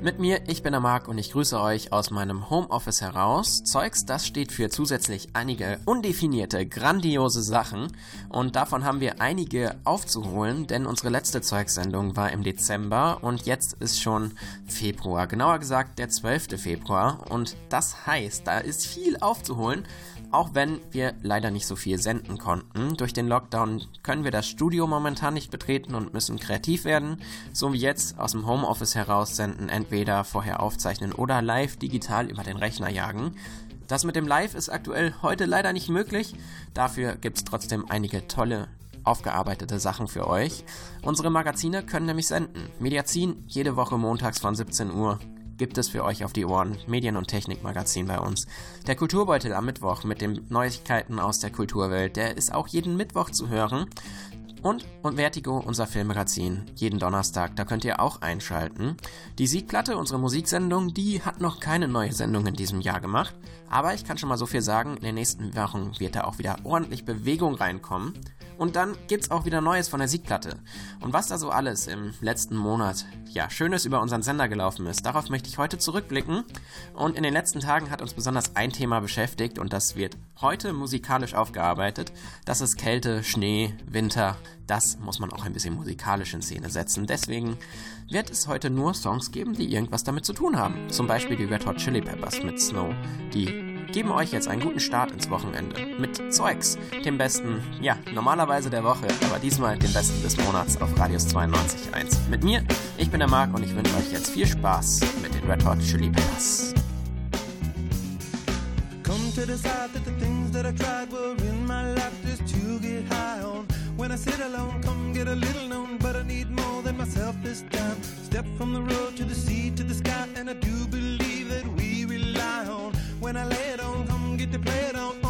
Mit mir, ich bin der Marc und ich grüße euch aus meinem Homeoffice heraus. Zeugs, das steht für zusätzlich einige undefinierte, grandiose Sachen und davon haben wir einige aufzuholen, denn unsere letzte Zeugsendung war im Dezember und jetzt ist schon Februar, genauer gesagt der 12. Februar und das heißt, da ist viel aufzuholen. Auch wenn wir leider nicht so viel senden konnten. Durch den Lockdown können wir das Studio momentan nicht betreten und müssen kreativ werden. So wie jetzt aus dem Homeoffice heraus senden, entweder vorher aufzeichnen oder live digital über den Rechner jagen. Das mit dem Live ist aktuell heute leider nicht möglich. Dafür gibt es trotzdem einige tolle aufgearbeitete Sachen für euch. Unsere Magazine können nämlich senden. Mediazin jede Woche montags von 17 Uhr gibt es für euch auf die Ohren Medien- und Technikmagazin bei uns. Der Kulturbeutel am Mittwoch mit den Neuigkeiten aus der Kulturwelt, der ist auch jeden Mittwoch zu hören. Und, und Vertigo, unser Filmmagazin, jeden Donnerstag, da könnt ihr auch einschalten. Die Siegplatte, unsere Musiksendung, die hat noch keine neue Sendung in diesem Jahr gemacht. Aber ich kann schon mal so viel sagen, in den nächsten Wochen wird da auch wieder ordentlich Bewegung reinkommen. Und dann gibt's auch wieder Neues von der Siegplatte. Und was da so alles im letzten Monat, ja, Schönes über unseren Sender gelaufen ist, darauf möchte ich heute zurückblicken. Und in den letzten Tagen hat uns besonders ein Thema beschäftigt und das wird heute musikalisch aufgearbeitet. Das ist Kälte, Schnee, Winter. Das muss man auch ein bisschen musikalisch in Szene setzen. Deswegen wird es heute nur Songs geben, die irgendwas damit zu tun haben. Zum Beispiel die Red Hot Chili Peppers mit Snow, die geben euch jetzt einen guten Start ins Wochenende mit Zeugs, dem besten, ja, normalerweise der Woche, aber diesmal dem besten des Monats auf Radius 92.1. Mit mir, ich bin der Marc und ich wünsche euch jetzt viel Spaß mit den Red Hot Chili Peppers. When I sit alone, come get a little known, but I need more than myself this time. Step from the road to the sea to the sky, and I do believe that we rely on. When I lay it on, come get to play it on,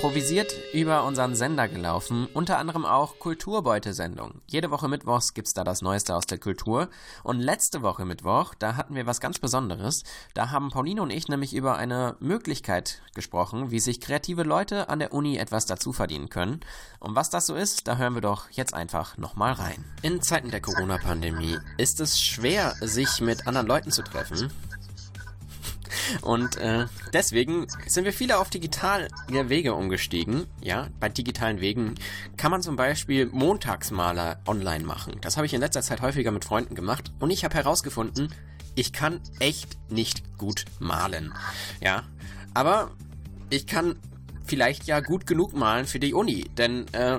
improvisiert über unseren Sender gelaufen, unter anderem auch Kulturbeute-Sendungen. Jede Woche Mittwochs gibt's da das Neueste aus der Kultur. Und letzte Woche Mittwoch, da hatten wir was ganz Besonderes. Da haben Pauline und ich nämlich über eine Möglichkeit gesprochen, wie sich kreative Leute an der Uni etwas dazu verdienen können. Und was das so ist, da hören wir doch jetzt einfach nochmal rein. In Zeiten der Corona-Pandemie ist es schwer, sich mit anderen Leuten zu treffen. Und äh, deswegen sind wir viele auf digitale Wege umgestiegen. Ja, bei digitalen Wegen kann man zum Beispiel Montagsmaler online machen. Das habe ich in letzter Zeit häufiger mit Freunden gemacht. Und ich habe herausgefunden, ich kann echt nicht gut malen. Ja, aber ich kann vielleicht ja gut genug malen für die Uni. Denn äh,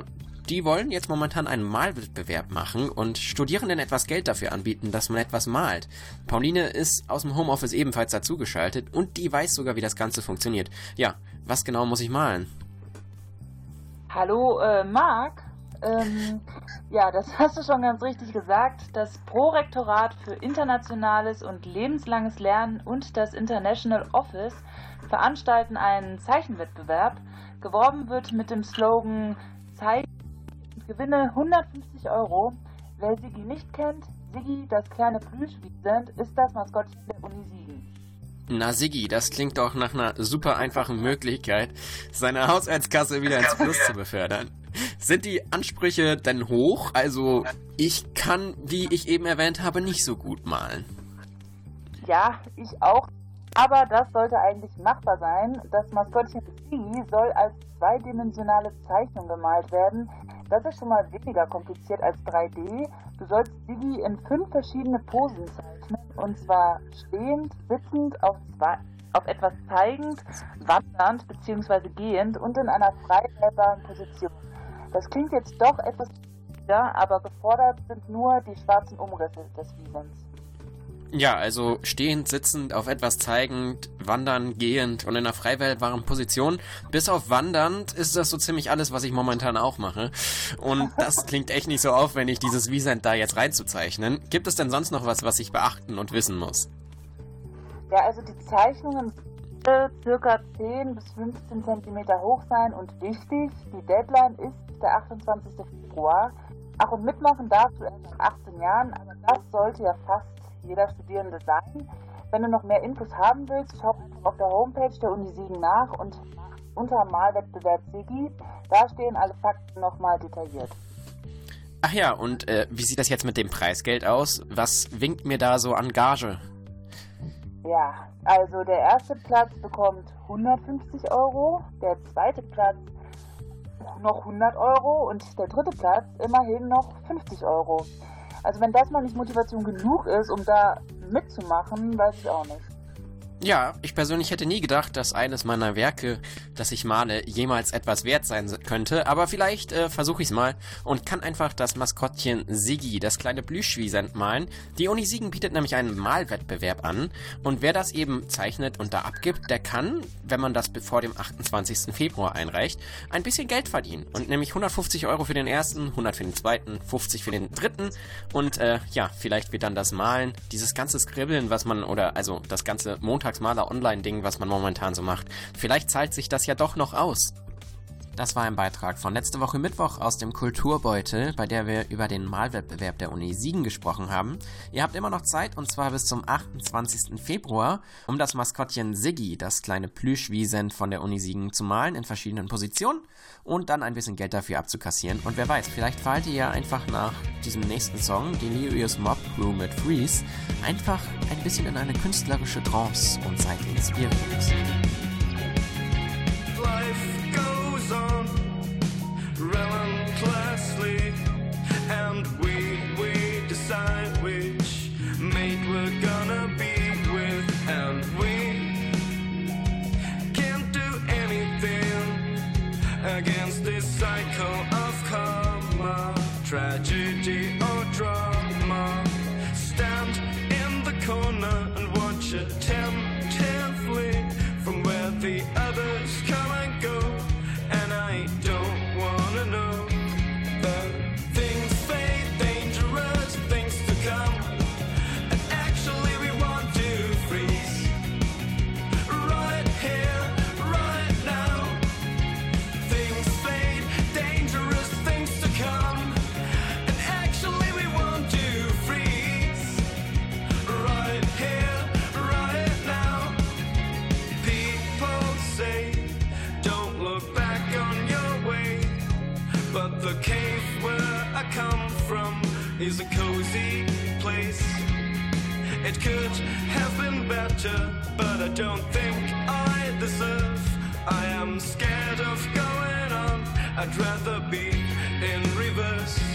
die wollen jetzt momentan einen Malwettbewerb machen und Studierenden etwas Geld dafür anbieten, dass man etwas malt. Pauline ist aus dem Homeoffice ebenfalls dazugeschaltet und die weiß sogar, wie das Ganze funktioniert. Ja, was genau muss ich malen? Hallo, äh, Marc. Ähm, ja, das hast du schon ganz richtig gesagt. Das Prorektorat für internationales und lebenslanges Lernen und das International Office veranstalten einen Zeichenwettbewerb. Geworben wird mit dem Slogan Zeichen Gewinne 150 Euro. Wer Sigi nicht kennt, Sigi, das kleine Plüschwiesent, ist das Maskottchen der Uni Siegen. Na Sigi, das klingt doch nach einer super einfachen Möglichkeit, seine Haushaltskasse wieder ins Plus zu befördern. Sind die Ansprüche denn hoch? Also, ich kann, wie ich eben erwähnt habe, nicht so gut malen. Ja, ich auch. Aber das sollte eigentlich machbar sein. Das Maskottchen Sigi soll als zweidimensionale Zeichnung gemalt werden. Das ist schon mal weniger kompliziert als 3D. Du sollst Sigi in fünf verschiedene Posen zeichnen. Und zwar stehend, sitzend, auf, zwei, auf etwas zeigend, wandernd bzw. gehend und in einer frei Position. Das klingt jetzt doch etwas aber gefordert sind nur die schwarzen Umrisse des Wiesens. Ja, also stehend, sitzend, auf etwas zeigend, wandern, gehend und in einer freiwählbaren Position. Bis auf wandernd ist das so ziemlich alles, was ich momentan auch mache. Und das klingt echt nicht so aufwendig, dieses Wiesent da jetzt reinzuzeichnen. Gibt es denn sonst noch was, was ich beachten und wissen muss? Ja, also die Zeichnungen circa 10 bis 15 Zentimeter hoch sein und wichtig, die Deadline ist der 28. Februar. Ach, und mitmachen darfst du erst ab 18 Jahren, aber das sollte ja fast jeder Studierende sein. Wenn du noch mehr Infos haben willst, schau einfach auf der Homepage der Uni Siegen nach und unter Malwettbewerb Sigi. Da stehen alle Fakten nochmal detailliert. Ach ja, und äh, wie sieht das jetzt mit dem Preisgeld aus? Was winkt mir da so an Gage? Ja, also der erste Platz bekommt 150 Euro, der zweite Platz noch 100 Euro und der dritte Platz immerhin noch 50 Euro. Also wenn das mal nicht Motivation genug ist, um da mitzumachen, weiß ich auch nicht. Ja, ich persönlich hätte nie gedacht, dass eines meiner Werke, das ich male, jemals etwas wert sein könnte, aber vielleicht äh, versuche ich es mal und kann einfach das Maskottchen Siggi, das kleine Plüschwiesent malen. Die Uni Siegen bietet nämlich einen Malwettbewerb an und wer das eben zeichnet und da abgibt, der kann, wenn man das vor dem 28. Februar einreicht, ein bisschen Geld verdienen und nämlich 150 Euro für den ersten, 100 für den zweiten, 50 für den dritten und äh, ja, vielleicht wird dann das Malen, dieses ganze Skribbeln, was man oder also das ganze Montag Montagsmaler-Online-Ding, was man momentan so macht. Vielleicht zahlt sich das ja doch noch aus. Das war ein Beitrag von letzte Woche Mittwoch aus dem Kulturbeutel, bei der wir über den Malwettbewerb der Uni Siegen gesprochen haben. Ihr habt immer noch Zeit, und zwar bis zum 28. Februar, um das Maskottchen Siggi, das kleine Plüschwiesent von der Uni Siegen, zu malen in verschiedenen Positionen und dann ein bisschen Geld dafür abzukassieren. Und wer weiß, vielleicht fallt ihr ja einfach nach diesem nächsten Song, Delirious Mob Crew mit Freeze, einfach ein bisschen in eine künstlerische Trance und seid inspiriert. Is a cozy place. It could have been better, but I don't think I deserve. I am scared of going on, I'd rather be in reverse.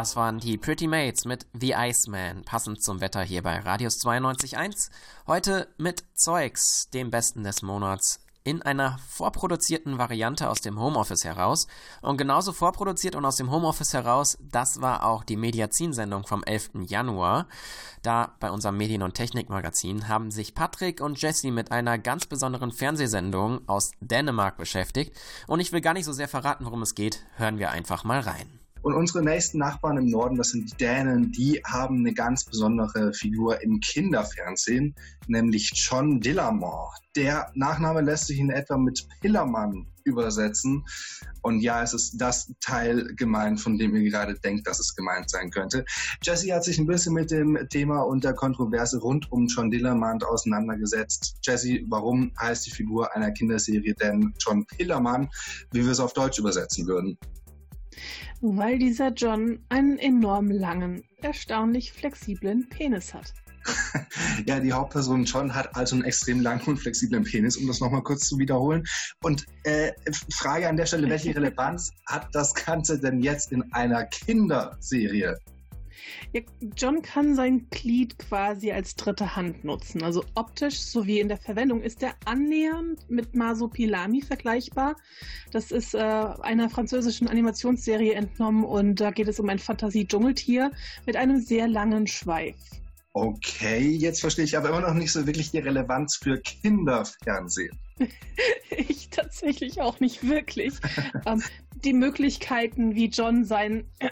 Das waren die Pretty Mates mit The Iceman, passend zum Wetter hier bei Radius 92.1. Heute mit Zeugs, dem Besten des Monats, in einer vorproduzierten Variante aus dem Homeoffice heraus. Und genauso vorproduziert und aus dem Homeoffice heraus, das war auch die Mediazinsendung vom 11. Januar. Da bei unserem Medien- und Technikmagazin haben sich Patrick und Jesse mit einer ganz besonderen Fernsehsendung aus Dänemark beschäftigt. Und ich will gar nicht so sehr verraten, worum es geht. Hören wir einfach mal rein. Und unsere nächsten Nachbarn im Norden, das sind die Dänen, die haben eine ganz besondere Figur im Kinderfernsehen, nämlich John Dillamore. Der Nachname lässt sich in etwa mit Pillermann übersetzen. Und ja, es ist das Teil gemeint, von dem ihr gerade denkt, dass es gemeint sein könnte. Jesse hat sich ein bisschen mit dem Thema und der Kontroverse rund um John Dillermann auseinandergesetzt. Jesse, warum heißt die Figur einer Kinderserie denn John Pillermann, wie wir es auf Deutsch übersetzen würden? Weil dieser John einen enorm langen, erstaunlich flexiblen Penis hat. ja, die Hauptperson John hat also einen extrem langen und flexiblen Penis, um das nochmal kurz zu wiederholen. Und äh, Frage an der Stelle, welche Relevanz hat das Ganze denn jetzt in einer Kinderserie? Ja, John kann sein Glied quasi als dritte Hand nutzen. Also optisch sowie in der Verwendung ist er annähernd mit Masopilami vergleichbar. Das ist äh, einer französischen Animationsserie entnommen und da geht es um ein Fantasie-Dschungeltier mit einem sehr langen Schweif. Okay, jetzt verstehe ich aber immer noch nicht so wirklich die Relevanz für Kinderfernsehen. ich tatsächlich auch nicht wirklich. ähm, die Möglichkeiten, wie John seinen äh,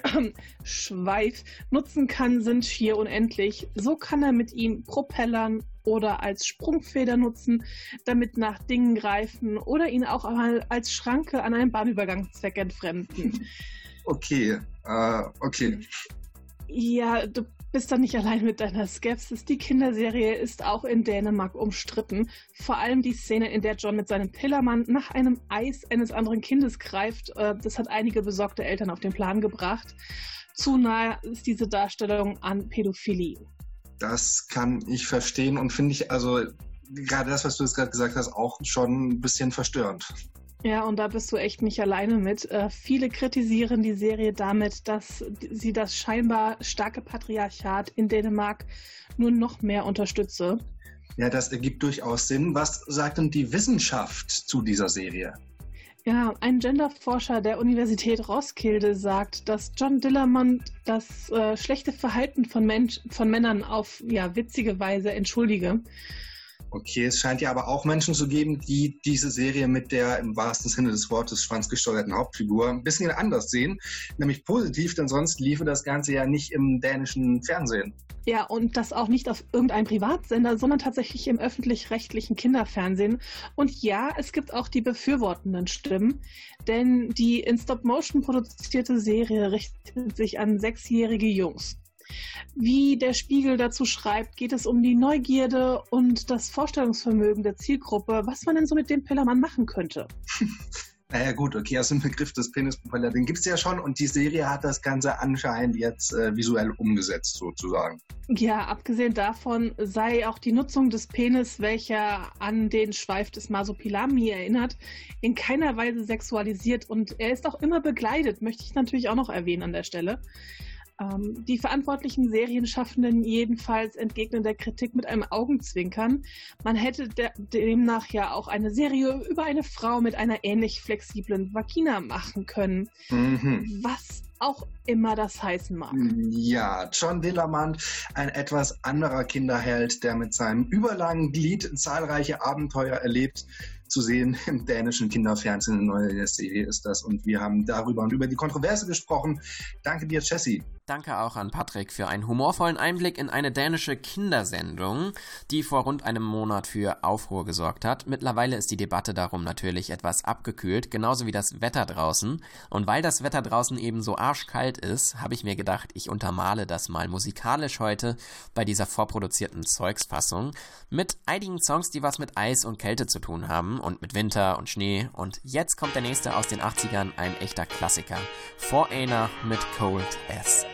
Schweif nutzen kann, sind schier unendlich. So kann er mit ihm Propellern oder als Sprungfeder nutzen, damit nach Dingen greifen oder ihn auch einmal als Schranke an einem Bahnübergang zweckentfremden. Okay, äh, okay. Ja, du bist da nicht allein mit deiner Skepsis. Die Kinderserie ist auch in Dänemark umstritten. Vor allem die Szene, in der John mit seinem Pillermann nach einem Eis eines anderen Kindes greift. Äh, das hat einige besorgte Eltern auf den Plan gebracht. Zu nahe ist diese Darstellung an Pädophilie. Das kann ich verstehen und finde ich also gerade das, was du jetzt gerade gesagt hast, auch schon ein bisschen verstörend. Ja, und da bist du echt nicht alleine mit. Äh, viele kritisieren die Serie damit, dass sie das scheinbar starke Patriarchat in Dänemark nur noch mehr unterstütze. Ja, das ergibt durchaus Sinn. Was sagt denn die Wissenschaft zu dieser Serie? Ja, ein Genderforscher der Universität Roskilde sagt, dass John Dillermann das äh, schlechte Verhalten von, Mensch, von Männern auf ja, witzige Weise entschuldige. Okay, es scheint ja aber auch Menschen zu geben, die diese Serie mit der im wahrsten Sinne des Wortes schwanzgesteuerten Hauptfigur ein bisschen anders sehen, nämlich positiv, denn sonst liefe das Ganze ja nicht im dänischen Fernsehen. Ja, und das auch nicht auf irgendeinem Privatsender, sondern tatsächlich im öffentlich-rechtlichen Kinderfernsehen. Und ja, es gibt auch die befürwortenden Stimmen, denn die in Stop-Motion produzierte Serie richtet sich an sechsjährige Jungs. Wie der Spiegel dazu schreibt, geht es um die Neugierde und das Vorstellungsvermögen der Zielgruppe, was man denn so mit dem Pillermann machen könnte. Naja gut, okay, aus dem Begriff des Penispropeller, den gibt es ja schon und die Serie hat das Ganze anscheinend jetzt äh, visuell umgesetzt sozusagen. Ja, abgesehen davon sei auch die Nutzung des Penis, welcher an den Schweif des Masopilami erinnert, in keiner Weise sexualisiert und er ist auch immer begleitet, möchte ich natürlich auch noch erwähnen an der Stelle. Ähm, die verantwortlichen Serienschaffenden jedenfalls entgegnen der Kritik mit einem Augenzwinkern. Man hätte de demnach ja auch eine Serie über eine Frau mit einer ähnlich flexiblen Vagina machen können. Mhm. Was auch immer das heißen mag. Ja, John Dillermann, ein etwas anderer Kinderheld, der mit seinem überlangen Glied zahlreiche Abenteuer erlebt zu sehen im dänischen Kinderfernsehen. Eine neue Serie ist das. Und wir haben darüber und über die Kontroverse gesprochen. Danke dir, Jesse. Danke auch an Patrick für einen humorvollen Einblick in eine dänische Kindersendung, die vor rund einem Monat für Aufruhr gesorgt hat. Mittlerweile ist die Debatte darum natürlich etwas abgekühlt, genauso wie das Wetter draußen. Und weil das Wetter draußen eben so arschkalt ist, habe ich mir gedacht, ich untermale das mal musikalisch heute bei dieser vorproduzierten Zeugsfassung mit einigen Songs, die was mit Eis und Kälte zu tun haben und mit Winter und Schnee. Und jetzt kommt der nächste aus den 80ern, ein echter Klassiker. Foreigner mit Cold S.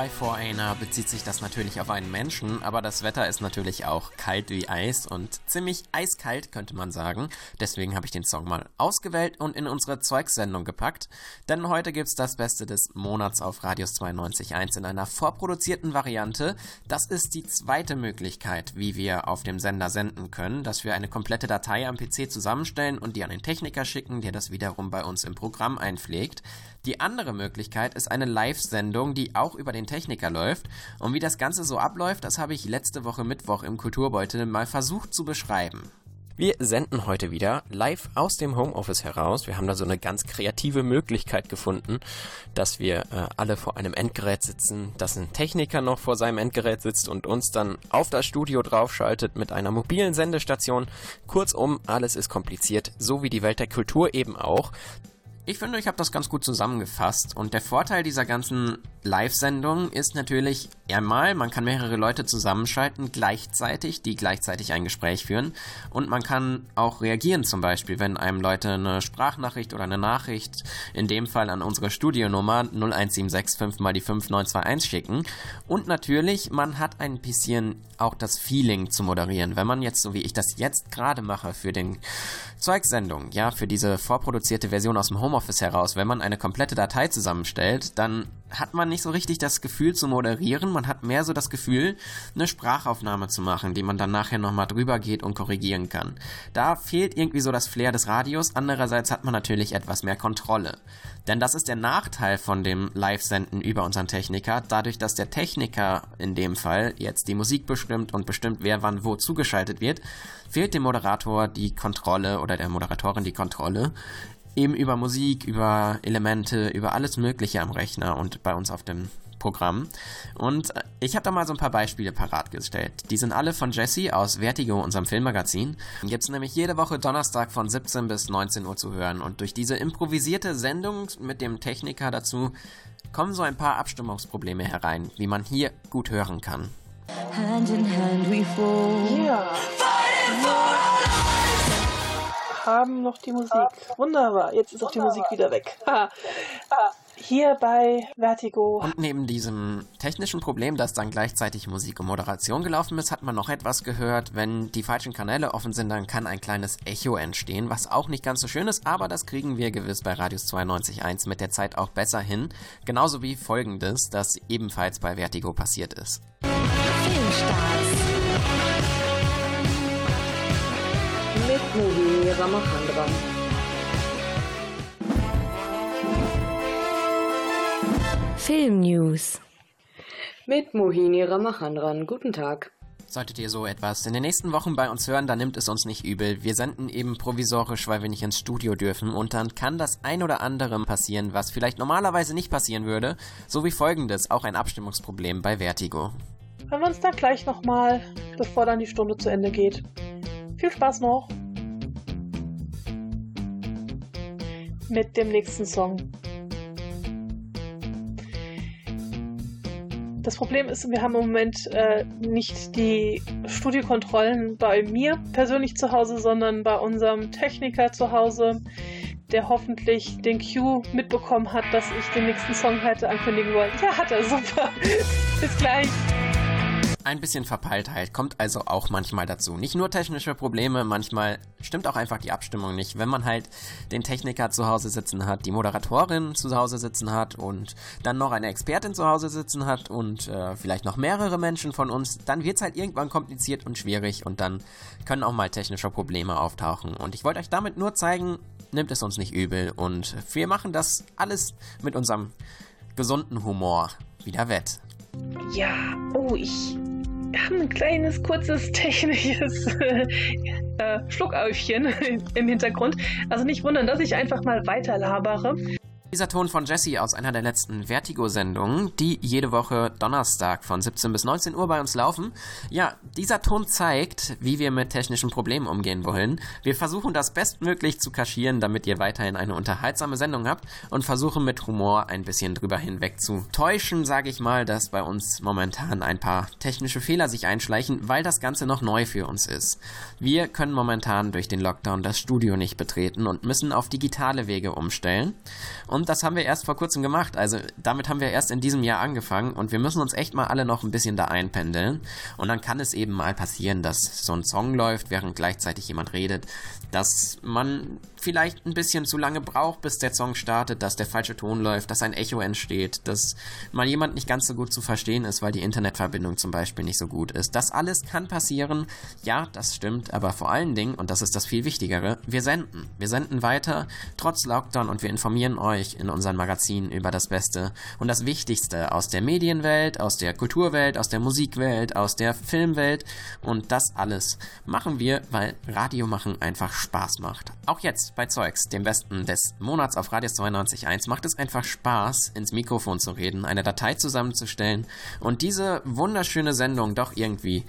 bei Foreigner bezieht sich das natürlich auf einen Menschen, aber das Wetter ist natürlich auch kalt wie Eis und ziemlich eiskalt, könnte man sagen. Deswegen habe ich den Song mal ausgewählt und in unsere Zeugssendung gepackt. Denn heute gibt's das Beste des Monats auf Radius 92.1 in einer vorproduzierten Variante. Das ist die zweite Möglichkeit, wie wir auf dem Sender senden können, dass wir eine komplette Datei am PC zusammenstellen und die an den Techniker schicken, der das wiederum bei uns im Programm einpflegt. Die andere Möglichkeit ist eine Live-Sendung, die auch über den Techniker läuft. Und wie das Ganze so abläuft, das habe ich letzte Woche Mittwoch im Kulturbeutel mal versucht zu beschreiben. Wir senden heute wieder live aus dem Homeoffice heraus. Wir haben da so eine ganz kreative Möglichkeit gefunden, dass wir äh, alle vor einem Endgerät sitzen, dass ein Techniker noch vor seinem Endgerät sitzt und uns dann auf das Studio draufschaltet mit einer mobilen Sendestation. Kurzum, alles ist kompliziert, so wie die Welt der Kultur eben auch. Ich finde, ich habe das ganz gut zusammengefasst. Und der Vorteil dieser ganzen Live-Sendung ist natürlich einmal, man kann mehrere Leute zusammenschalten gleichzeitig, die gleichzeitig ein Gespräch führen. Und man kann auch reagieren zum Beispiel, wenn einem Leute eine Sprachnachricht oder eine Nachricht, in dem Fall an unsere Studionummer 01765 mal die 5921 schicken. Und natürlich, man hat ein bisschen auch das Feeling zu moderieren. Wenn man jetzt, so wie ich das jetzt gerade mache, für den Zeugsendung, ja, für diese vorproduzierte Version aus dem Homeoffice heraus, wenn man eine komplette Datei zusammenstellt, dann hat man nicht so richtig das Gefühl zu moderieren, man hat mehr so das Gefühl, eine Sprachaufnahme zu machen, die man dann nachher nochmal drüber geht und korrigieren kann. Da fehlt irgendwie so das Flair des Radios, andererseits hat man natürlich etwas mehr Kontrolle. Denn das ist der Nachteil von dem Live-Senden über unseren Techniker, dadurch, dass der Techniker in dem Fall jetzt die Musik bestimmt und bestimmt, wer wann wo zugeschaltet wird, fehlt dem Moderator die Kontrolle oder der Moderatorin die Kontrolle eben über Musik, über Elemente, über alles Mögliche am Rechner und bei uns auf dem Programm. Und äh, ich habe da mal so ein paar Beispiele parat gestellt. Die sind alle von Jesse aus Vertigo, unserem Filmmagazin. Gibt es nämlich jede Woche Donnerstag von 17 bis 19 Uhr zu hören. Und durch diese improvisierte Sendung mit dem Techniker dazu kommen so ein paar Abstimmungsprobleme herein, wie man hier gut hören kann. Hand in hand we fall. Ja. Haben noch die Musik. Wunderbar. Jetzt ist auch die Musik wieder weg. Ha. Hier bei Vertigo. Und neben diesem technischen Problem, dass dann gleichzeitig Musik und Moderation gelaufen ist, hat man noch etwas gehört. Wenn die falschen Kanäle offen sind, dann kann ein kleines Echo entstehen, was auch nicht ganz so schön ist, aber das kriegen wir gewiss bei Radius 92.1 mit der Zeit auch besser hin. Genauso wie folgendes, das ebenfalls bei Vertigo passiert ist. Filmstarts. Mit Muhi Ramachandra. Film News. Mit Mohini Ramachandran. Guten Tag. Solltet ihr so etwas in den nächsten Wochen bei uns hören, dann nimmt es uns nicht übel. Wir senden eben provisorisch, weil wir nicht ins Studio dürfen und dann kann das ein oder andere passieren, was vielleicht normalerweise nicht passieren würde. So wie folgendes, auch ein Abstimmungsproblem bei Vertigo. Hören wir uns dann gleich nochmal, bevor dann die Stunde zu Ende geht. Viel Spaß noch. Mit dem nächsten Song. Das Problem ist, wir haben im Moment äh, nicht die Studiokontrollen bei mir persönlich zu Hause, sondern bei unserem Techniker zu Hause, der hoffentlich den Cue mitbekommen hat, dass ich den nächsten Song hätte ankündigen wollen. Ja, hat er, super. Bis gleich. Ein bisschen Verpeiltheit kommt also auch manchmal dazu. Nicht nur technische Probleme, manchmal stimmt auch einfach die Abstimmung nicht. Wenn man halt den Techniker zu Hause sitzen hat, die Moderatorin zu Hause sitzen hat und dann noch eine Expertin zu Hause sitzen hat und äh, vielleicht noch mehrere Menschen von uns, dann wird es halt irgendwann kompliziert und schwierig und dann können auch mal technische Probleme auftauchen. Und ich wollte euch damit nur zeigen, nimmt es uns nicht übel und wir machen das alles mit unserem gesunden Humor wieder wett. Ja, oh, ich habe ein kleines, kurzes, technisches äh, Schluckäufchen im Hintergrund. Also nicht wundern, dass ich einfach mal weiter labere. Dieser Ton von Jesse aus einer der letzten Vertigo-Sendungen, die jede Woche Donnerstag von 17 bis 19 Uhr bei uns laufen. Ja, dieser Ton zeigt, wie wir mit technischen Problemen umgehen wollen. Wir versuchen das bestmöglich zu kaschieren, damit ihr weiterhin eine unterhaltsame Sendung habt und versuchen mit Humor ein bisschen drüber hinweg zu täuschen, sage ich mal, dass bei uns momentan ein paar technische Fehler sich einschleichen, weil das Ganze noch neu für uns ist. Wir können momentan durch den Lockdown das Studio nicht betreten und müssen auf digitale Wege umstellen. Und und das haben wir erst vor kurzem gemacht. Also damit haben wir erst in diesem Jahr angefangen und wir müssen uns echt mal alle noch ein bisschen da einpendeln. Und dann kann es eben mal passieren, dass so ein Song läuft, während gleichzeitig jemand redet, dass man vielleicht ein bisschen zu lange braucht, bis der Song startet, dass der falsche Ton läuft, dass ein Echo entsteht, dass mal jemand nicht ganz so gut zu verstehen ist, weil die Internetverbindung zum Beispiel nicht so gut ist. Das alles kann passieren. Ja, das stimmt, aber vor allen Dingen, und das ist das viel Wichtigere, wir senden. Wir senden weiter, trotz Lockdown und wir informieren euch in unseren Magazinen über das Beste und das Wichtigste aus der Medienwelt, aus der Kulturwelt, aus der Musikwelt, aus der Filmwelt und das alles machen wir, weil Radio machen einfach Spaß macht. Auch jetzt bei Zeugs, dem besten des Monats auf Radius 92.1, macht es einfach Spaß, ins Mikrofon zu reden, eine Datei zusammenzustellen und diese wunderschöne Sendung doch irgendwie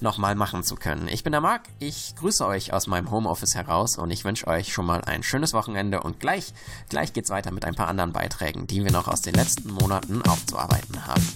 nochmal machen zu können. Ich bin der Marc, ich grüße euch aus meinem Homeoffice heraus und ich wünsche euch schon mal ein schönes Wochenende und gleich, gleich geht's weiter mit ein paar anderen Beiträgen, die wir noch aus den letzten Monaten aufzuarbeiten haben.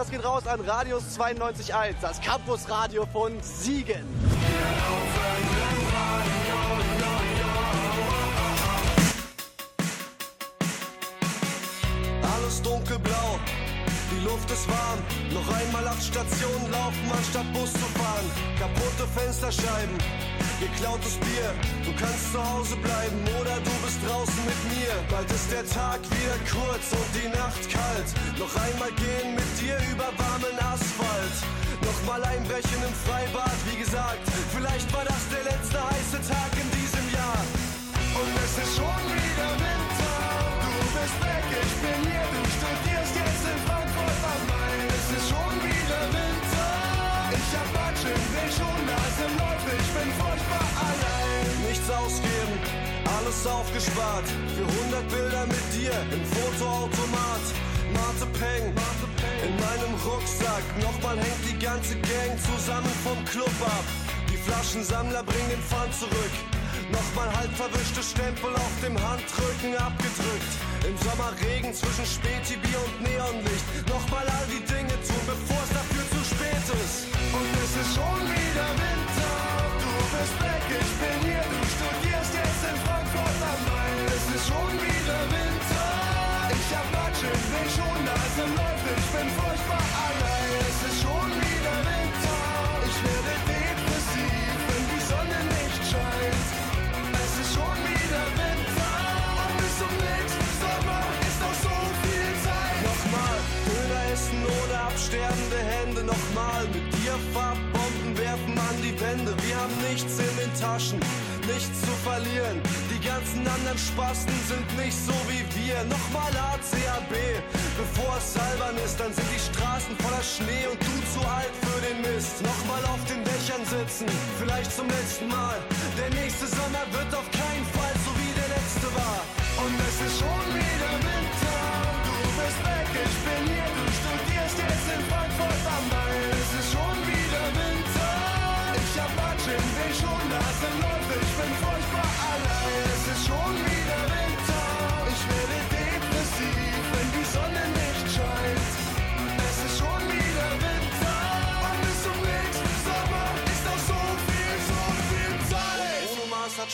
Das geht raus an Radius 92.1, das Campusradio von Siegen. Alles dunkelblau, die Luft ist warm. Noch einmal acht Stationen laufen, anstatt Bus zu fahren. Kaputte Fensterscheiben, geklautes Bier. Du kannst zu Hause bleiben oder du bist draußen mit mir. Bald ist der Tag wieder kurz und die Nacht kalt. Noch einmal gehen mit dir über warmen Asphalt. Nochmal einbrechen im Freibad, wie gesagt. Vielleicht war das der letzte heiße Tag in diesem Jahr. Und es ist schon wieder Winter. Du bist weg, ich bin hier. Du alles aufgespart. Für 100 Bilder mit dir im Fotoautomat. Marte Peng, in meinem Rucksack. Nochmal hängt die ganze Gang zusammen vom Club ab. Die Flaschensammler bringen den Pfand zurück. Nochmal halb verwischte Stempel auf dem Handrücken abgedrückt. Im Sommerregen zwischen Spätibier und Neonlicht. Nochmal all die Dinge tun, bevor es dafür zu spät ist. Und es ist schon wieder Winter. Du bist weg, ich bin in den Taschen, nichts zu verlieren. Die ganzen anderen Spasten sind nicht so wie wir. Nochmal ACAB, bevor es albern ist. Dann sind die Straßen voller Schnee und du zu alt für den Mist. Nochmal auf den Dächern sitzen, vielleicht zum letzten Mal. Der nächste Sommer wird auf keinen Fall so wie der letzte war. Und es ist schon wieder Winter. Du bist weg, ich bin hier. Du studierst jetzt in Frankfurt am Main.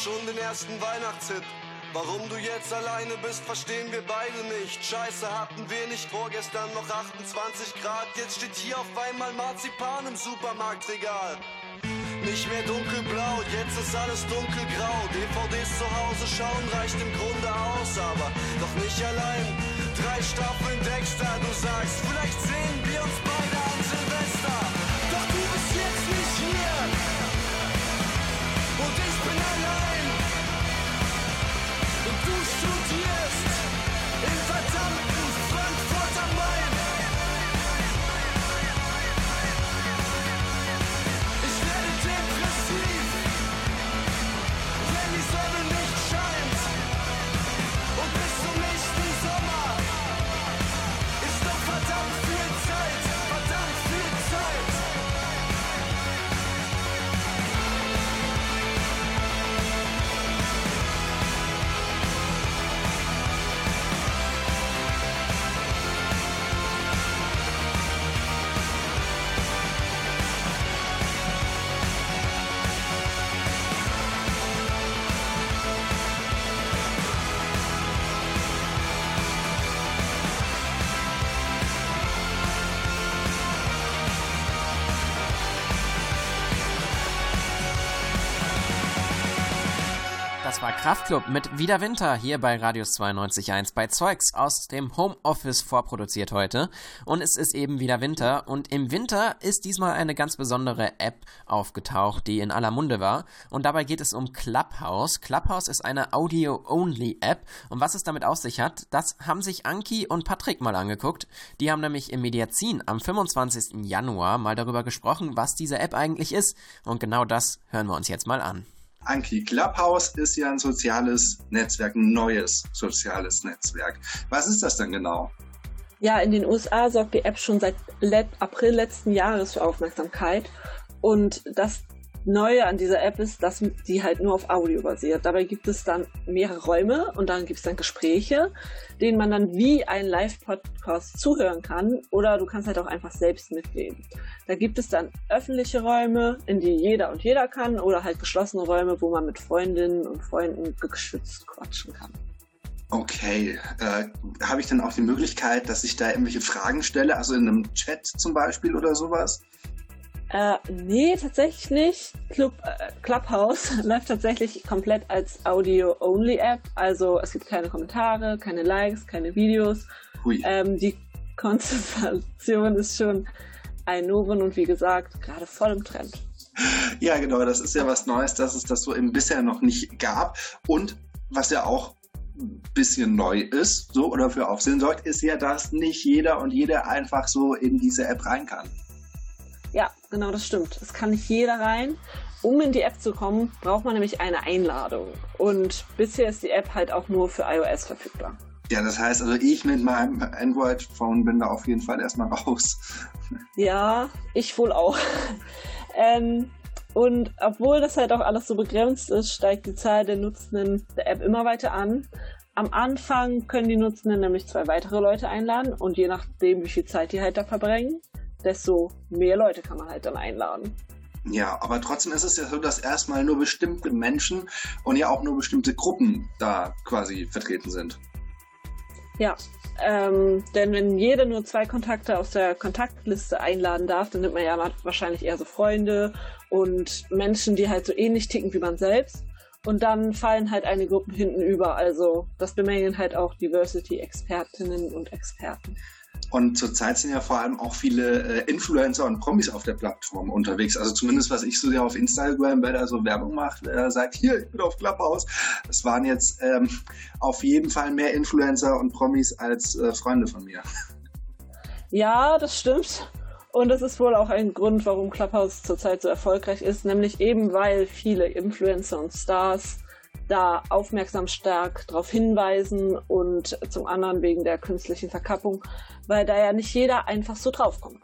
Schon den ersten Weihnachtshit. Warum du jetzt alleine bist, verstehen wir beide nicht. Scheiße, hatten wir nicht vorgestern noch 28 Grad. Jetzt steht hier auf einmal Marzipan im Supermarktregal. Nicht mehr dunkelblau, jetzt ist alles dunkelgrau. DVDs zu Hause schauen reicht im Grunde aus, aber doch nicht allein. Drei Staffeln Dexter, du sagst, vielleicht sehen wir uns beide Kraftklub mit Wieder Winter hier bei Radius 92.1 bei Zeugs aus dem Homeoffice vorproduziert heute. Und es ist eben wieder Winter. Und im Winter ist diesmal eine ganz besondere App aufgetaucht, die in aller Munde war. Und dabei geht es um Clubhouse. Clubhouse ist eine Audio-Only-App. Und was es damit auf sich hat, das haben sich Anki und Patrick mal angeguckt. Die haben nämlich im Mediazin am 25. Januar mal darüber gesprochen, was diese App eigentlich ist. Und genau das hören wir uns jetzt mal an. Anki, Clubhouse ist ja ein soziales Netzwerk, ein neues soziales Netzwerk. Was ist das denn genau? Ja, in den USA sorgt die App schon seit April letzten Jahres für Aufmerksamkeit. Und das Neue an dieser App ist, dass die halt nur auf Audio basiert. Dabei gibt es dann mehrere Räume und dann gibt es dann Gespräche, denen man dann wie ein Live-Podcast zuhören kann oder du kannst halt auch einfach selbst mitreden. Da gibt es dann öffentliche Räume, in die jeder und jeder kann oder halt geschlossene Räume, wo man mit Freundinnen und Freunden geschützt quatschen kann. Okay, äh, habe ich dann auch die Möglichkeit, dass ich da irgendwelche Fragen stelle, also in einem Chat zum Beispiel oder sowas? Äh, nee, tatsächlich nicht. Club, äh, Clubhouse läuft tatsächlich komplett als Audio-Only-App. Also es gibt keine Kommentare, keine Likes, keine Videos. Ähm, die Konzentration ist schon ein Novum und wie gesagt, gerade voll im Trend. Ja, genau, das ist ja was Neues, dass es das so eben bisher noch nicht gab. Und was ja auch ein bisschen neu ist, so oder für Aufsehen sorgt, ist ja, dass nicht jeder und jede einfach so in diese App rein kann. Ja, genau, das stimmt. Es kann nicht jeder rein. Um in die App zu kommen, braucht man nämlich eine Einladung. Und bisher ist die App halt auch nur für iOS verfügbar. Ja, das heißt also, ich mit meinem Android-Phone bin da auf jeden Fall erstmal raus. Ja, ich wohl auch. ähm, und obwohl das halt auch alles so begrenzt ist, steigt die Zahl der Nutzenden der App immer weiter an. Am Anfang können die Nutzenden nämlich zwei weitere Leute einladen und je nachdem, wie viel Zeit die halt da verbringen, desto mehr Leute kann man halt dann einladen. Ja, aber trotzdem ist es ja so, dass erstmal nur bestimmte Menschen und ja auch nur bestimmte Gruppen da quasi vertreten sind. Ja, ähm, denn wenn jeder nur zwei Kontakte aus der Kontaktliste einladen darf, dann nimmt man ja wahrscheinlich eher so Freunde und Menschen, die halt so ähnlich ticken wie man selbst. Und dann fallen halt eine Gruppe hinten über. Also das bemängeln halt auch Diversity-Expertinnen und Experten. Und zurzeit sind ja vor allem auch viele äh, Influencer und Promis auf der Plattform unterwegs. Also zumindest was ich so sehr auf Instagram, wer da so Werbung macht, wer sagt, hier, ich bin auf Clubhouse. Es waren jetzt ähm, auf jeden Fall mehr Influencer und Promis als äh, Freunde von mir. Ja, das stimmt. Und das ist wohl auch ein Grund, warum Clubhouse zurzeit so erfolgreich ist, nämlich eben weil viele Influencer und Stars da aufmerksam stark darauf hinweisen und zum anderen wegen der künstlichen Verkappung, weil da ja nicht jeder einfach so draufkommt.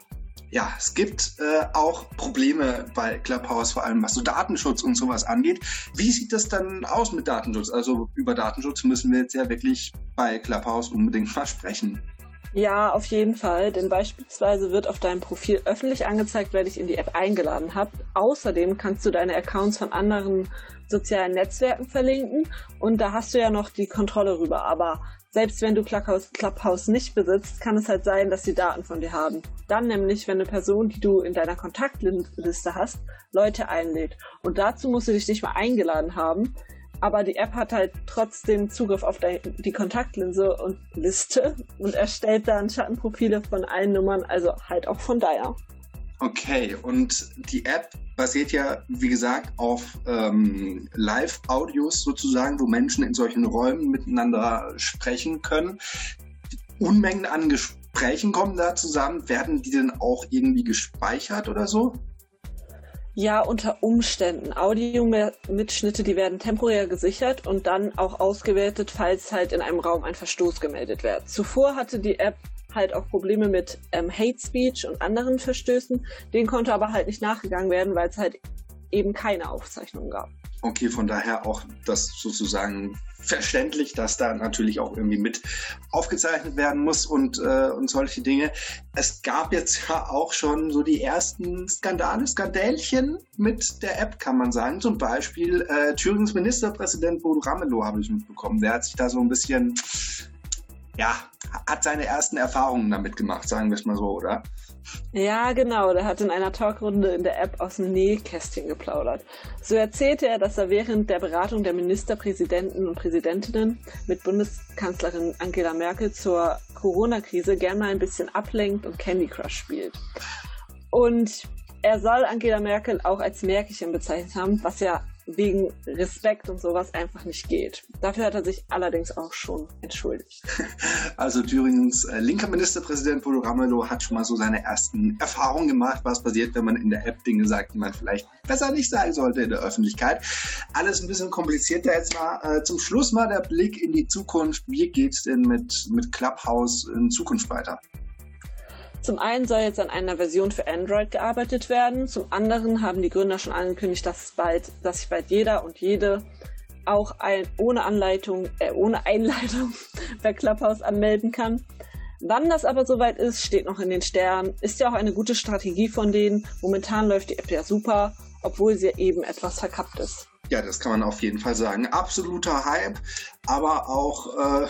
Ja, es gibt äh, auch Probleme bei Clubhouse, vor allem was so Datenschutz und sowas angeht. Wie sieht das dann aus mit Datenschutz? Also über Datenschutz müssen wir jetzt ja wirklich bei Clubhouse unbedingt mal sprechen. Ja, auf jeden Fall, denn beispielsweise wird auf deinem Profil öffentlich angezeigt, wer dich in die App eingeladen hat. Außerdem kannst du deine Accounts von anderen sozialen Netzwerken verlinken und da hast du ja noch die Kontrolle rüber. Aber selbst wenn du Clubhouse, Clubhouse nicht besitzt, kann es halt sein, dass sie Daten von dir haben. Dann nämlich, wenn eine Person, die du in deiner Kontaktliste hast, Leute einlädt. Und dazu musst du dich nicht mal eingeladen haben, aber die App hat halt trotzdem Zugriff auf die Kontaktlinse und Liste und erstellt dann Schattenprofile von allen Nummern, also halt auch von daher. Okay, und die App basiert ja, wie gesagt, auf ähm, Live-Audios sozusagen, wo Menschen in solchen Räumen miteinander sprechen können. Unmengen an Gesprächen kommen da zusammen. Werden die denn auch irgendwie gespeichert oder so? Ja, unter Umständen. Audiomitschnitte, die werden temporär gesichert und dann auch ausgewertet, falls halt in einem Raum ein Verstoß gemeldet wird. Zuvor hatte die App halt auch Probleme mit ähm, Hate Speech und anderen Verstößen. Den konnte aber halt nicht nachgegangen werden, weil es halt eben keine Aufzeichnungen gab. Okay, von daher auch das sozusagen verständlich, dass da natürlich auch irgendwie mit aufgezeichnet werden muss und, äh, und solche Dinge. Es gab jetzt ja auch schon so die ersten Skandale, Skandälchen mit der App, kann man sagen. Zum Beispiel äh, Thürings Ministerpräsident Bodo Ramelow habe ich mitbekommen. Der hat sich da so ein bisschen, ja, hat seine ersten Erfahrungen damit gemacht, sagen wir es mal so, oder? Ja, genau. Der hat in einer Talkrunde in der App aus dem Nähkästchen geplaudert. So erzählte er, dass er während der Beratung der Ministerpräsidenten und Präsidentinnen mit Bundeskanzlerin Angela Merkel zur Corona-Krise gern mal ein bisschen ablenkt und Candy Crush spielt. Und er soll Angela Merkel auch als Märkchen bezeichnet haben, was ja wegen Respekt und sowas einfach nicht geht. Dafür hat er sich allerdings auch schon entschuldigt. Also Thüringens äh, linker Ministerpräsident Bodo Ramelow hat schon mal so seine ersten Erfahrungen gemacht, was passiert, wenn man in der App Dinge sagt, die man vielleicht besser nicht sagen sollte in der Öffentlichkeit. Alles ein bisschen komplizierter. Jetzt mal äh, zum Schluss mal der Blick in die Zukunft. Wie geht's denn mit, mit Clubhouse in Zukunft weiter? Zum einen soll jetzt an einer Version für Android gearbeitet werden. Zum anderen haben die Gründer schon angekündigt, dass, bald, dass sich bald jeder und jede auch ein, ohne Anleitung, äh, ohne Einleitung bei Clubhouse anmelden kann. Wann das aber soweit ist, steht noch in den Sternen. Ist ja auch eine gute Strategie von denen. Momentan läuft die App ja super, obwohl sie eben etwas verkappt ist. Ja, das kann man auf jeden Fall sagen. Absoluter Hype. aber auch äh,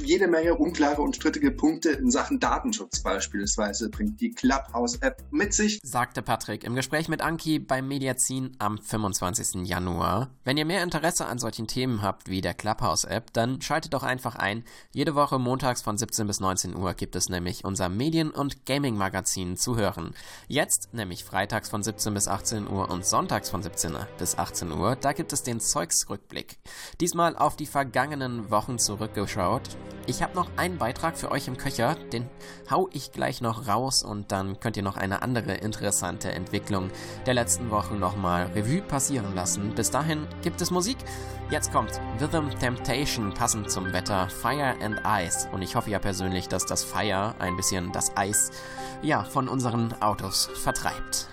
jede Menge unklare und strittige Punkte in Sachen Datenschutz beispielsweise bringt die Clubhouse-App mit sich. Sagte Patrick im Gespräch mit Anki beim Mediazin am 25. Januar. Wenn ihr mehr Interesse an solchen Themen habt wie der Clubhouse-App, dann schaltet doch einfach ein. Jede Woche montags von 17 bis 19 Uhr gibt es nämlich unser Medien- und Gaming-Magazin zu hören. Jetzt, nämlich freitags von 17 bis 18 Uhr und sonntags von 17 bis 18 Uhr, da gibt es den Zeugsrückblick. Diesmal auf die vergangenen Wochen zurückgeschaut. Ich habe noch einen Beitrag für euch im Köcher, den hau ich gleich noch raus und dann könnt ihr noch eine andere interessante Entwicklung der letzten Wochen nochmal Revue passieren lassen. Bis dahin gibt es Musik. Jetzt kommt Rhythm Temptation passend zum Wetter Fire and Ice und ich hoffe ja persönlich, dass das Fire ein bisschen das Eis ja von unseren Autos vertreibt.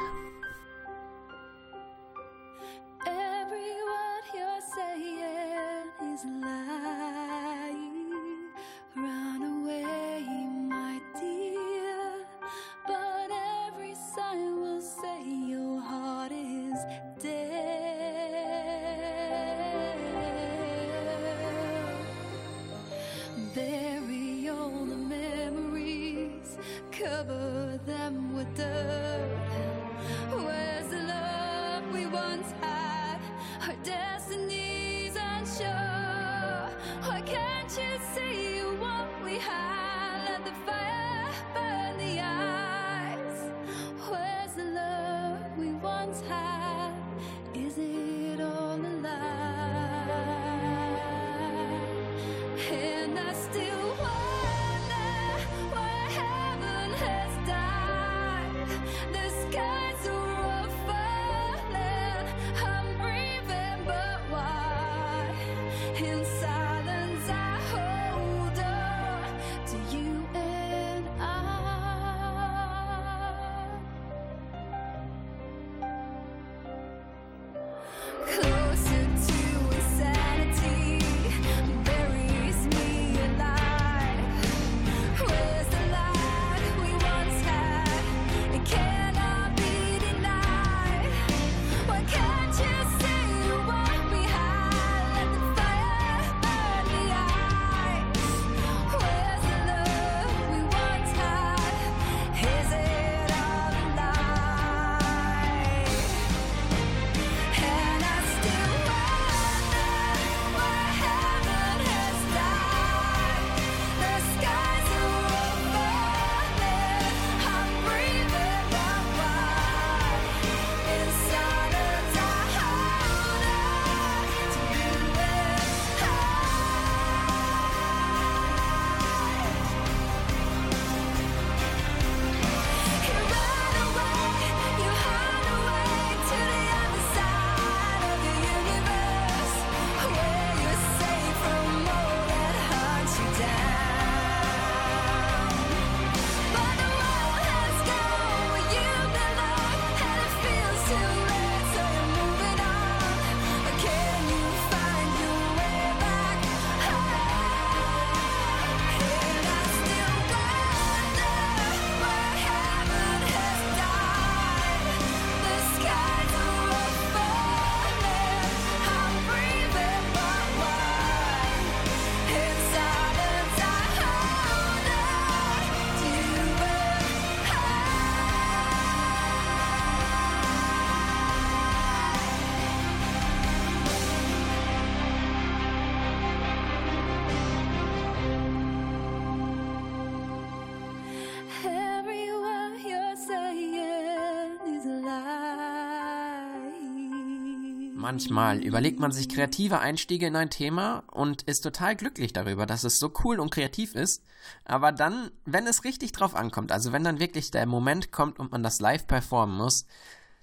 Manchmal überlegt man sich kreative Einstiege in ein Thema und ist total glücklich darüber, dass es so cool und kreativ ist. Aber dann, wenn es richtig drauf ankommt, also wenn dann wirklich der Moment kommt und man das live performen muss,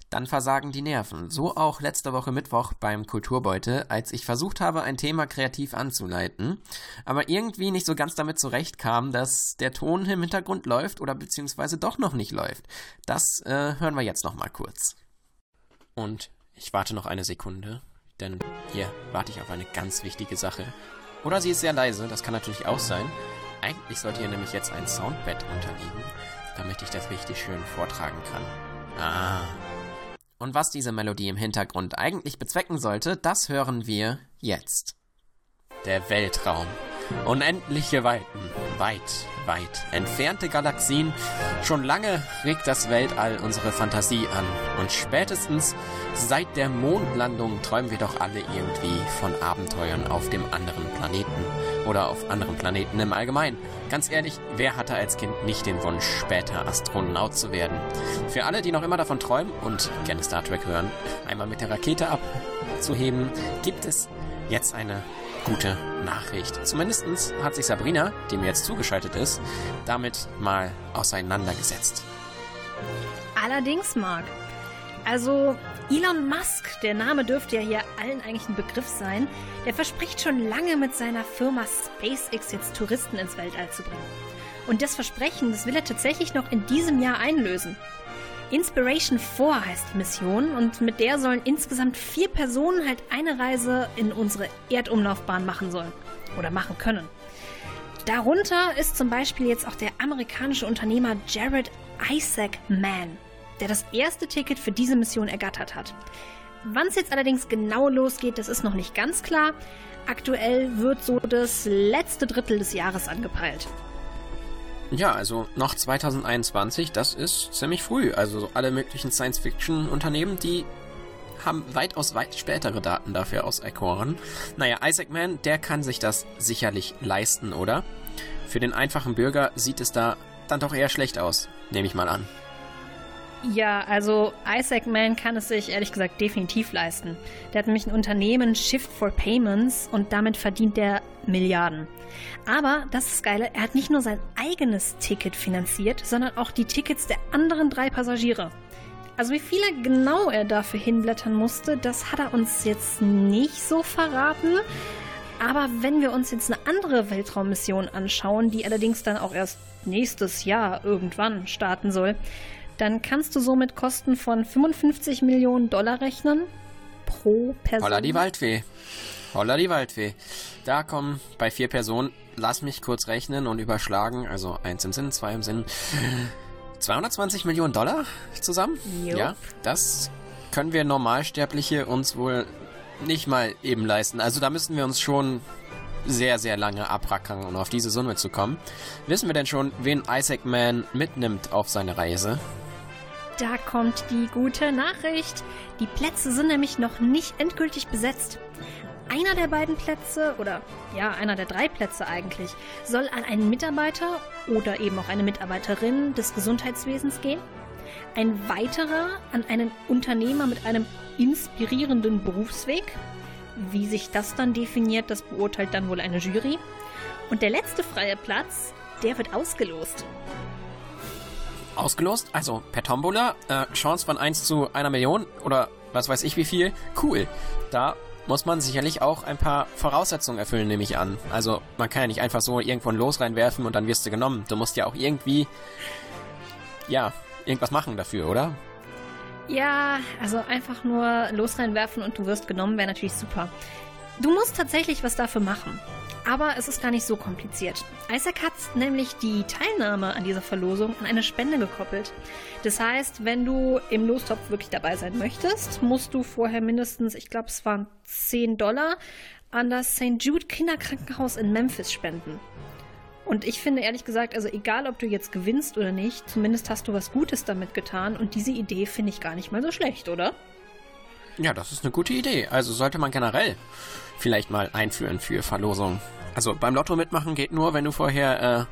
dann versagen die Nerven. So auch letzte Woche Mittwoch beim Kulturbeute, als ich versucht habe, ein Thema kreativ anzuleiten, aber irgendwie nicht so ganz damit zurechtkam, dass der Ton im Hintergrund läuft oder beziehungsweise doch noch nicht läuft. Das äh, hören wir jetzt nochmal kurz. Und ich warte noch eine Sekunde, denn hier warte ich auf eine ganz wichtige Sache. Oder sie ist sehr leise, das kann natürlich auch sein. Eigentlich sollte hier nämlich jetzt ein Soundbed unterliegen, damit ich das richtig schön vortragen kann. Ah. Und was diese Melodie im Hintergrund eigentlich bezwecken sollte, das hören wir jetzt. der Weltraum. Unendliche Weiten, weit, weit entfernte Galaxien. Schon lange regt das Weltall unsere Fantasie an. Und spätestens seit der Mondlandung träumen wir doch alle irgendwie von Abenteuern auf dem anderen Planeten oder auf anderen Planeten im Allgemeinen. Ganz ehrlich, wer hatte als Kind nicht den Wunsch, später Astronaut zu werden? Für alle, die noch immer davon träumen und gerne Star Trek hören, einmal mit der Rakete abzuheben, gibt es jetzt eine gute Nachricht. Zumindest hat sich Sabrina, die mir jetzt zugeschaltet ist, damit mal auseinandergesetzt. Allerdings, Marc. Also, Elon Musk, der Name dürfte ja hier allen eigentlich ein Begriff sein, der verspricht schon lange mit seiner Firma SpaceX jetzt Touristen ins Weltall zu bringen. Und das Versprechen, das will er tatsächlich noch in diesem Jahr einlösen. Inspiration 4 heißt die Mission und mit der sollen insgesamt vier Personen halt eine Reise in unsere Erdumlaufbahn machen sollen oder machen können. Darunter ist zum Beispiel jetzt auch der amerikanische Unternehmer Jared Isaac Mann, der das erste Ticket für diese Mission ergattert hat. Wann es jetzt allerdings genau losgeht, das ist noch nicht ganz klar. Aktuell wird so das letzte Drittel des Jahres angepeilt. Ja, also noch 2021, das ist ziemlich früh. Also alle möglichen Science-Fiction-Unternehmen, die haben weitaus weit spätere Daten dafür auserkoren. Naja, Isaac Mann, der kann sich das sicherlich leisten, oder? Für den einfachen Bürger sieht es da dann doch eher schlecht aus, nehme ich mal an. Ja, also Isaac Mann kann es sich ehrlich gesagt definitiv leisten. Der hat nämlich ein Unternehmen Shift for Payments und damit verdient er Milliarden. Aber das ist geile, er hat nicht nur sein eigenes Ticket finanziert, sondern auch die Tickets der anderen drei Passagiere. Also wie viele genau er dafür hinblättern musste, das hat er uns jetzt nicht so verraten. Aber wenn wir uns jetzt eine andere Weltraummission anschauen, die allerdings dann auch erst nächstes Jahr irgendwann starten soll, dann kannst du so mit Kosten von 55 Millionen Dollar rechnen pro Person. Holla die Waldfee. Holla die Waldfee. Da kommen bei vier Personen, lass mich kurz rechnen und überschlagen, also eins im Sinn, zwei im Sinn, 220 Millionen Dollar zusammen? Jupp. Ja, das können wir Normalsterbliche uns wohl nicht mal eben leisten. Also da müssen wir uns schon sehr, sehr lange abrackern, um auf diese Summe zu kommen. Wissen wir denn schon, wen Isaac Mann mitnimmt auf seine Reise? Da kommt die gute Nachricht. Die Plätze sind nämlich noch nicht endgültig besetzt. Einer der beiden Plätze, oder ja, einer der drei Plätze eigentlich, soll an einen Mitarbeiter oder eben auch eine Mitarbeiterin des Gesundheitswesens gehen. Ein weiterer an einen Unternehmer mit einem inspirierenden Berufsweg. Wie sich das dann definiert, das beurteilt dann wohl eine Jury. Und der letzte freie Platz, der wird ausgelost. Ausgelost? Also per Tombola? Äh, Chance von 1 zu einer Million? Oder was weiß ich wie viel? Cool. Da muss man sicherlich auch ein paar Voraussetzungen erfüllen, nehme ich an. Also man kann ja nicht einfach so irgendwo Los reinwerfen und dann wirst du genommen. Du musst ja auch irgendwie, ja, irgendwas machen dafür, oder? Ja, also einfach nur los reinwerfen und du wirst genommen, wäre natürlich super. Du musst tatsächlich was dafür machen. Aber es ist gar nicht so kompliziert. Isaac hat nämlich die Teilnahme an dieser Verlosung an eine Spende gekoppelt. Das heißt, wenn du im Lostopf wirklich dabei sein möchtest, musst du vorher mindestens, ich glaube, es waren 10 Dollar, an das St. Jude Kinderkrankenhaus in Memphis spenden. Und ich finde ehrlich gesagt, also egal ob du jetzt gewinnst oder nicht, zumindest hast du was Gutes damit getan und diese Idee finde ich gar nicht mal so schlecht, oder? Ja, das ist eine gute Idee. Also sollte man generell vielleicht mal einführen für Verlosungen. Also beim Lotto mitmachen geht nur, wenn du vorher äh,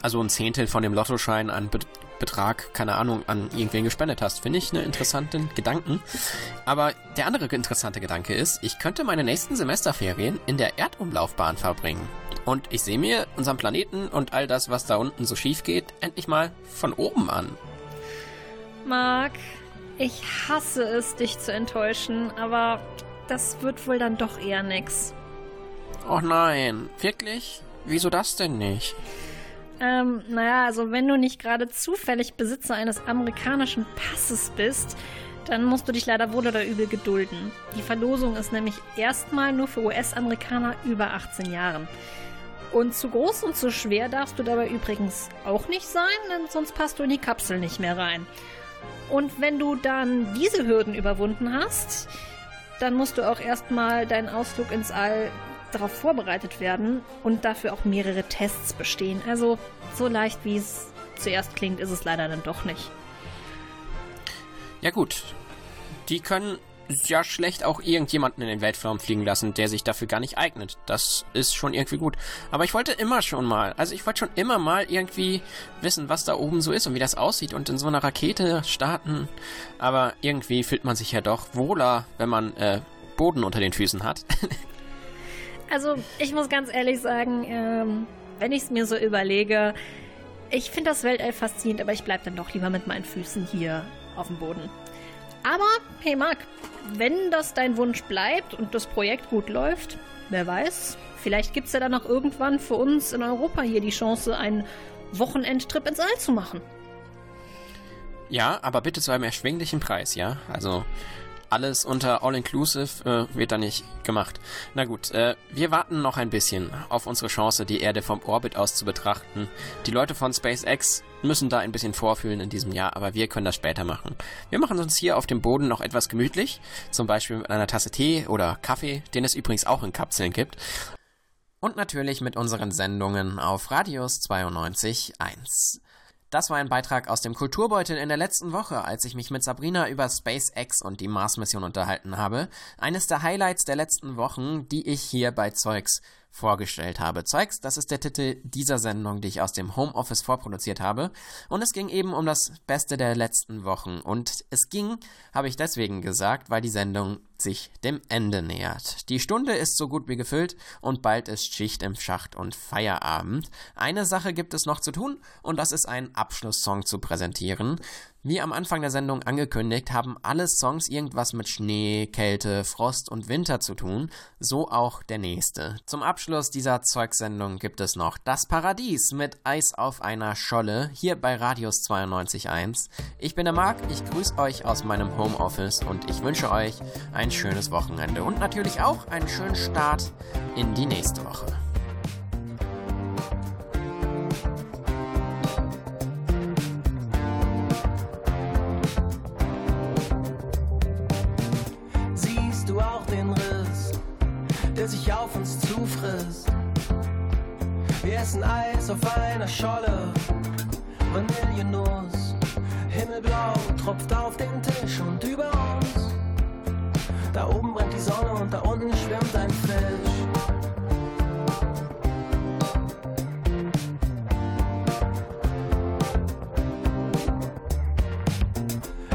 also ein Zehntel von dem Lottoschein an Be Betrag, keine Ahnung, an irgendwen gespendet hast. Finde ich einen interessanten Gedanken. Aber der andere interessante Gedanke ist, ich könnte meine nächsten Semesterferien in der Erdumlaufbahn verbringen. Und ich sehe mir unseren Planeten und all das, was da unten so schief geht, endlich mal von oben an. Marc, ich hasse es, dich zu enttäuschen, aber das wird wohl dann doch eher nix. Oh nein, wirklich? Wieso das denn nicht? Ähm, naja, also wenn du nicht gerade zufällig Besitzer eines amerikanischen Passes bist, dann musst du dich leider wohl oder übel gedulden. Die Verlosung ist nämlich erstmal nur für US-Amerikaner über 18 Jahren. Und zu groß und zu schwer darfst du dabei übrigens auch nicht sein, denn sonst passt du in die Kapsel nicht mehr rein. Und wenn du dann diese Hürden überwunden hast, dann musst du auch erstmal deinen Ausflug ins All darauf vorbereitet werden und dafür auch mehrere Tests bestehen. Also so leicht wie es zuerst klingt, ist es leider dann doch nicht. Ja gut, die können ja schlecht auch irgendjemanden in den Weltraum fliegen lassen, der sich dafür gar nicht eignet. Das ist schon irgendwie gut. Aber ich wollte immer schon mal, also ich wollte schon immer mal irgendwie wissen, was da oben so ist und wie das aussieht und in so einer Rakete starten. Aber irgendwie fühlt man sich ja doch wohler, wenn man äh, Boden unter den Füßen hat. Also ich muss ganz ehrlich sagen, ähm, wenn ich es mir so überlege, ich finde das Weltall faszinierend, aber ich bleibe dann doch lieber mit meinen Füßen hier auf dem Boden. Aber, hey Marc, wenn das dein Wunsch bleibt und das Projekt gut läuft, wer weiß, vielleicht gibt es ja dann auch irgendwann für uns in Europa hier die Chance, einen Wochenendtrip ins All zu machen. Ja, aber bitte zu einem erschwinglichen Preis, ja? Also alles unter All-Inclusive äh, wird da nicht gemacht. Na gut, äh, wir warten noch ein bisschen auf unsere Chance, die Erde vom Orbit aus zu betrachten. Die Leute von SpaceX müssen da ein bisschen vorfühlen in diesem Jahr, aber wir können das später machen. Wir machen uns hier auf dem Boden noch etwas gemütlich, zum Beispiel mit einer Tasse Tee oder Kaffee, den es übrigens auch in Kapseln gibt. Und natürlich mit unseren Sendungen auf Radius 92.1. Das war ein Beitrag aus dem Kulturbeutel in der letzten Woche, als ich mich mit Sabrina über SpaceX und die Mars-Mission unterhalten habe. Eines der Highlights der letzten Wochen, die ich hier bei Zeugs vorgestellt habe. Zeugs, das ist der Titel dieser Sendung, die ich aus dem Homeoffice vorproduziert habe. Und es ging eben um das Beste der letzten Wochen. Und es ging, habe ich deswegen gesagt, weil die Sendung sich dem Ende nähert. Die Stunde ist so gut wie gefüllt und bald ist Schicht im Schacht und Feierabend. Eine Sache gibt es noch zu tun und das ist ein Abschlusssong zu präsentieren. Wie am Anfang der Sendung angekündigt, haben alle Songs irgendwas mit Schnee, Kälte, Frost und Winter zu tun, so auch der nächste. Zum Abschluss dieser Zeugsendung gibt es noch Das Paradies mit Eis auf einer Scholle, hier bei Radius 92.1. Ich bin der Marc, ich grüße euch aus meinem Homeoffice und ich wünsche euch ein schönes Wochenende und natürlich auch einen schönen Start in die nächste Woche. Uns zufrisst? Wir essen Eis auf einer Scholle, Vanillenuss, Himmelblau tropft auf den Tisch und über uns. Da oben brennt die Sonne und da unten schwimmt ein Fisch.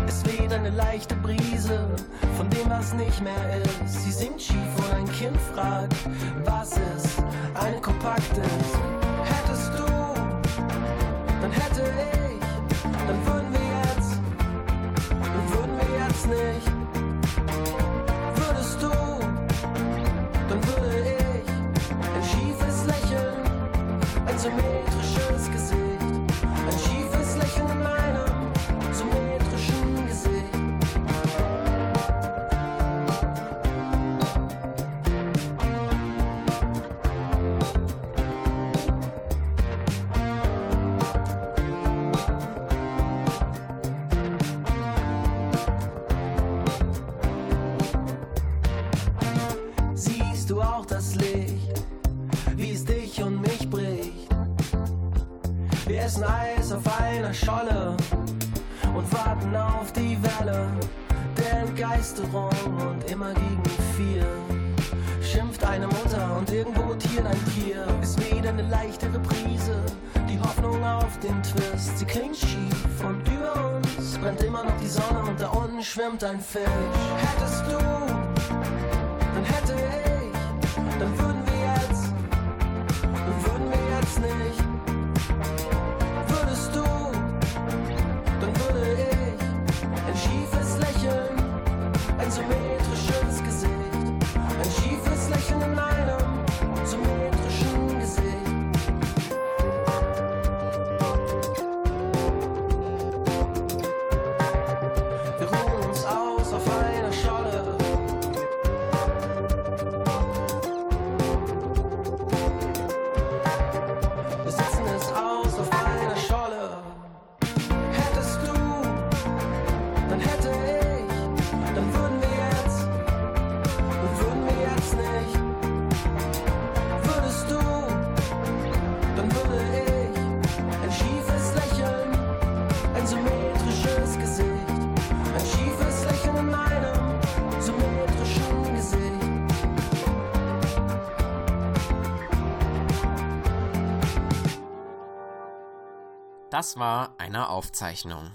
Es weht eine leichte Brise dem, was nicht mehr ist. Sie singt schief und ein Kind fragt, was ist eine kompaktes? Hättest du, dann hätte ich, dann würden wir jetzt, dann würden wir jetzt nicht. Würdest du, dann würde ich ein schiefes Lächeln, ein symmetrisches immer gegen vier. Schimpft eine Mutter und irgendwo rotiert ein Tier. Ist wieder eine leichte Reprise, die Hoffnung auf den Twist. Sie klingt schief und über uns brennt immer noch die Sonne und da unten schwimmt ein Fisch. Hättest du Das war eine Aufzeichnung.